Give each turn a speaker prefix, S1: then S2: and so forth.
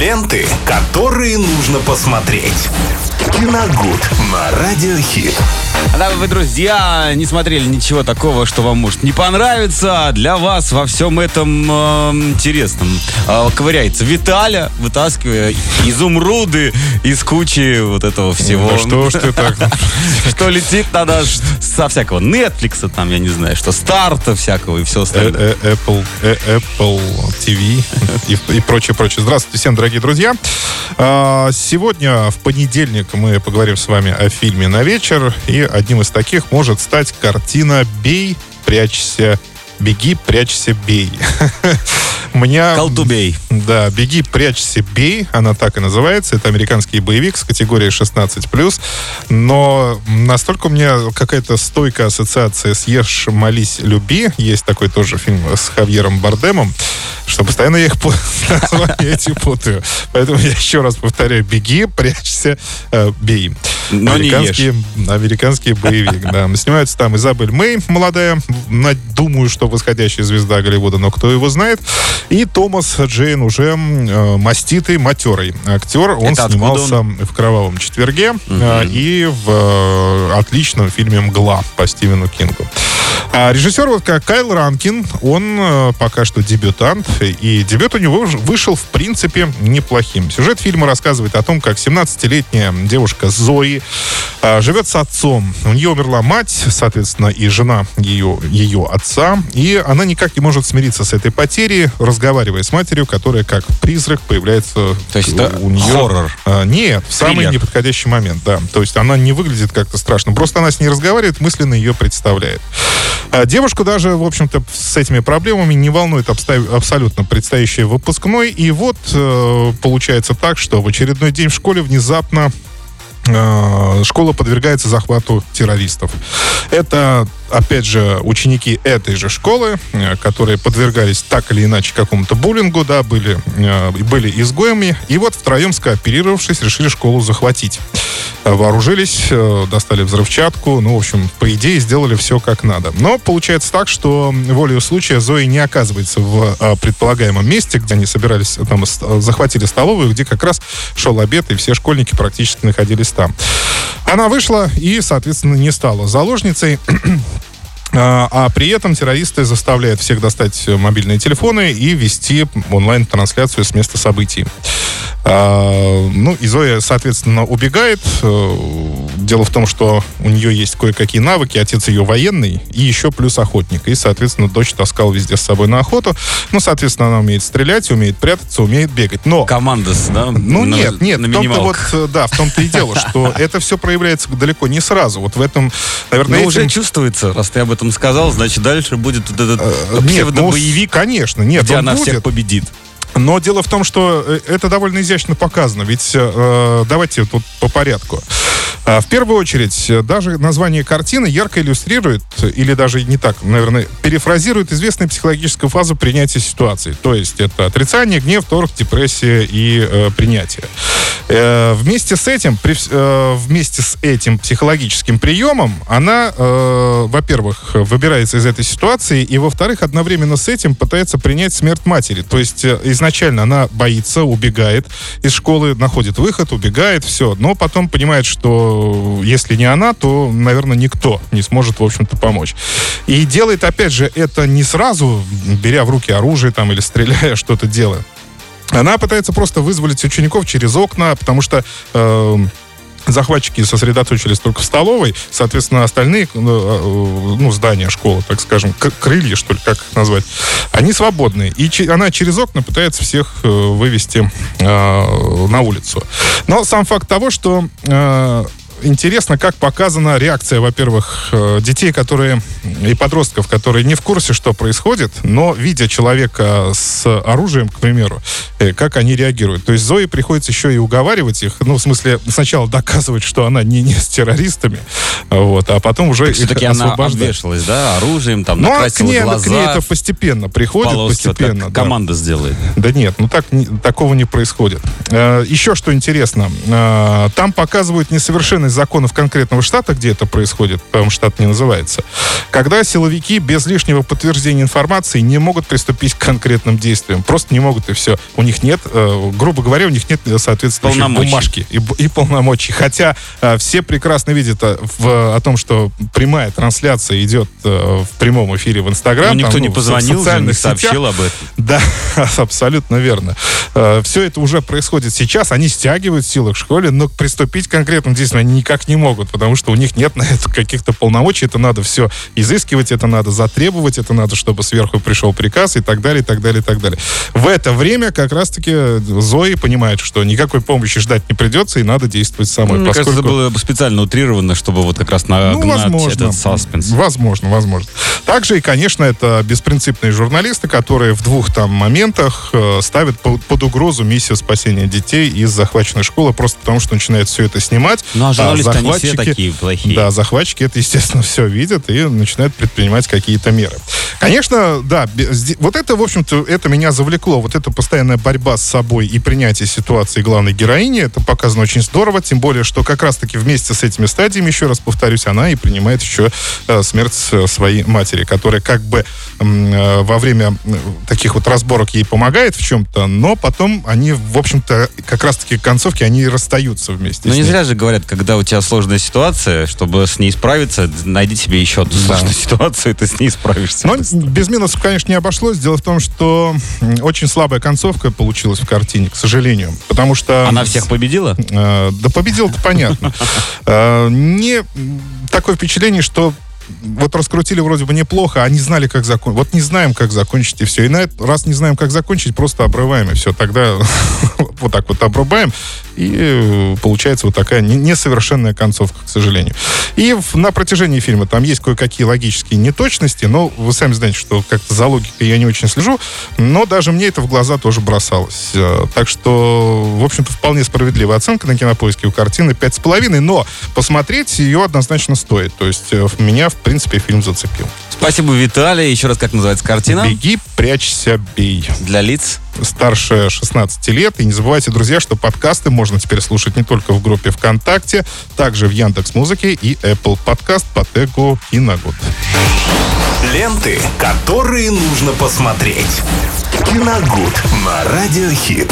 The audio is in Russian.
S1: Ленты, которые нужно посмотреть. Киногуд на Радиохит.
S2: Да, вы, друзья, не смотрели ничего такого, что вам может не понравиться. Для вас во всем этом э, интересном э, ковыряется Виталя, вытаскивая изумруды из кучи вот этого всего.
S3: Да что ж ты так?
S2: Что летит надо со всякого Netflix, там, я не знаю, что старта всякого и все остальное.
S3: Э, Apple, Apple TV и, и прочее, прочее. Здравствуйте всем, дорогие друзья. А, сегодня, в понедельник, мы поговорим с вами о фильме «На вечер». И одним из таких может стать картина «Бей, прячься, беги, прячься, бей». Меня...
S2: Колдубей.
S3: Да, «Беги, прячься, бей». Она так и называется. Это американский боевик с категорией 16+. Но настолько у меня какая-то стойкая ассоциация с «Ешь, молись, люби». Есть такой тоже фильм с Хавьером Бардемом, что постоянно я их названия эти путаю. Поэтому я еще раз повторяю. «Беги, прячься, э, бей».
S2: Но
S3: американский, американский боевик, да. Снимаются там Изабель Мэй, молодая, думаю, что восходящая звезда Голливуда, но кто его знает. И Томас Джейн уже э, маститый, матерый актер. Он
S2: Это
S3: снимался
S2: он?
S3: в «Кровавом четверге»
S2: Угу.
S3: э, и в э, отличном фильме «Мгла» по Стивену Кингу. А режиссер вот как Кайл Ранкин, он э, пока что дебютант, и дебют у него вышел, в принципе, неплохим. Сюжет фильма рассказывает о том, как 17-летняя девушка Зои э, живет с отцом. У нее умерла мать, соответственно, и жена ее, ее отца, и она никак не может смириться с этой потерей, разговаривая с матерью, которая как призрак появляется
S2: То есть
S3: у,
S2: это
S3: у нее.
S2: хоррор?
S3: А, нет, в самый
S2: Триллер?
S3: неподходящий момент, да. То есть она не выглядит как-то страшно. Просто она с ней разговаривает, мысленно ее представляет. А девушку даже, в общем-то, с этими проблемами не волнует обста- абсолютно предстоящий выпускной. И вот э, получается так, что в очередной день в школе внезапно э, школа подвергается захвату террористов. Это, опять же, ученики этой же школы, э, которые подвергались так или иначе какому-то буллингу, да, были, э, были изгоями, и вот втроем скооперировавшись, решили школу захватить. Э, Вооружились, достали взрывчатку, ну, в общем, по идее, сделали все как надо. Но получается так, что волею случая Зои не оказывается в предполагаемом месте, где они собирались, там, захватили столовую, где как раз шел обед, и все школьники практически находились там. Она вышла и, соответственно, не стала заложницей. А, а при этом террористы заставляют всех достать мобильные телефоны и вести онлайн-трансляцию с места событий. А, ну, и Зоя, соответственно, убегает. Дело в том, что у нее есть кое-какие навыки. Отец ее военный и еще плюс охотник. И, соответственно, дочь таскал везде с собой на охоту. Ну, соответственно, она умеет стрелять, умеет прятаться, умеет бегать. Но
S2: Командос, да?
S3: ну
S2: На-
S3: нет, нет,
S2: на
S3: в том-то вот, э, да, в том-то и дело, что это все проявляется далеко не сразу. Вот в этом, наверное,
S2: Ну,
S3: этим-
S2: уже чувствуется, раз ты об этом сказал, значит, дальше будет вот этот
S3: ну,
S2: псевдобоевик,
S3: конечно, нет,
S2: где
S3: он
S2: она
S3: будет.
S2: всех победит.
S3: Но дело в том, что это довольно изящно показано. Ведь э, давайте тут по порядку. А, В первую очередь, э, даже название картины ярко иллюстрирует, или даже не так, наверное, перефразирует известную психологическую фазу принятия ситуации. То есть это отрицание, гнев, торг, депрессия и э, принятие. Э, вместе с этим, при э, вместе с этим психологическим приемом, она, э, во-первых, выбирается из этой ситуации, и, во-вторых, одновременно с этим пытается принять смерть матери. То есть э, изначально она боится, убегает из школы, находит выход, убегает, все. Но потом понимает, что если не она, то, наверное, никто не сможет, в общем-то, помочь. И делает, опять же, это не сразу, беря в руки оружие там или стреляя, что-то делая. Она пытается просто вызволить учеников через окна, потому что э, захватчики сосредоточились только в столовой, соответственно, остальные, э, э, ну, здания школы, так скажем, крылья, что ли, как их назвать, они свободные. И она через окна пытается всех э, вывести э, на улицу. Но сам факт того, что э, интересно, как показана реакция, во-первых, э, детей, которые и подростков, которые не в курсе, что происходит, но видя человека с оружием, к примеру, э, как они реагируют. То есть Зои приходится еще и уговаривать их, ну, в смысле, сначала доказывать, что она не, не с террористами, вот, а потом уже их
S2: Все-таки она обвешалась, да, оружием, там,
S3: Ну, а к ней,
S2: глаза.
S3: к ней это постепенно приходит,
S2: полоски, вот
S3: постепенно.
S2: как
S3: да.
S2: команда сделает.
S3: Да нет, ну так не- такого не происходит. Э, еще что интересно, там показывают несовершенность особенность законов конкретного штата, где это происходит, потому штат не называется, когда силовики без лишнего подтверждения информации не могут приступить к конкретным действиям. Просто не могут, и все. У них нет, э, грубо говоря, у них нет соответствующей
S2: Полномочий.
S3: бумажки и, и полномочий. Хотя э, все прекрасно видят э, в- о том, что прямая трансляция идет э, в прямом эфире в Инстаграм.
S2: Ну, никто
S3: там,
S2: не
S3: ну, в
S2: позвонил, же, не
S3: социальных сетях.
S2: сообщил об этом.
S3: Да, абсолютно верно. Все это уже происходит сейчас. Они стягивают силы к школе, но приступить к конкретным действиям они никак не могут, потому что у них нет на это каких-то полномочий. Это надо все изыскивать, это надо затребовать, это надо, чтобы сверху пришел приказ и так далее, и так далее, и так далее. В это время как раз-таки Зои понимает, что никакой помощи ждать не придется, и надо действовать самой.
S2: Мне кажется, это
S3: поскольку-
S2: было специально утрировано, чтобы вот как раз нагнать
S3: ну, возможно.
S2: этот саспенс.
S3: Возможно, возможно. Также, и, конечно, это беспринципные журналисты, которые в двух там моментах э, ставят по- под угрозу миссию спасения детей из захваченной школы, просто потому что начинают все это снимать.
S2: Ну, а журналисты, они все такие плохие.
S3: Да, захватчики это, естественно, все видят и начинают предпринимать какие-то меры. Конечно, да, вот это, в общем-то, это меня завлекло. Вот эта постоянная борьба с собой и принятие ситуации главной героини, это показано очень здорово, тем более, что как раз-таки вместе с этими стадиями, еще раз повторюсь, она и принимает еще э, смерть э, своей матери, которая как бы во время таких вот разборок ей помогает в чем-то, но потом они, в общем-то, как раз-таки к концовке, они расстаются вместе с
S2: не зря же говорят, когда у тебя сложная ситуация, чтобы с ней справиться, найди себе еще одну сложную ситуацию, и ты с ней справишься.
S3: Но без минусов, конечно, не обошлось. Дело в том, что очень слабая концовка получилась в картине, к сожалению. Потому что...
S2: Она всех победила?
S3: Э, да победил-то понятно. Э, Не такое впечатление, что вот раскрутили вроде бы неплохо, а не знали, как закончить. Вот не знаем, как закончить, и все. И на этот раз не знаем, как закончить, просто обрываем, и все. Тогда вот так вот обрубаем, и э, получается вот такая не- несовершенная концовка, к сожалению. И на протяжении фильма там есть кое-какие логические неточности, но вы сами знаете, что как-то за логикой я не очень слежу, но даже мне это в глаза тоже бросалось. Э, Так что, в общем-то, вполне справедливая оценка на кинопоиске у картины 5,5, но посмотреть ее однозначно стоит. То есть э, меня, в принципе, фильм зацепил.
S2: Спасибо, Виталий. Еще раз, как называется картина?
S3: «Беги, прячься, бей».
S2: Для лиц.
S3: старше 16 лет. И не забывайте, друзья, что подкасты можно теперь слушать не только в группе ВКонтакте, также в Яндекс Музыке и Apple Подкаст по тегу Киногуд.
S1: Ленты, которые нужно посмотреть. Киногуд на Радиохит.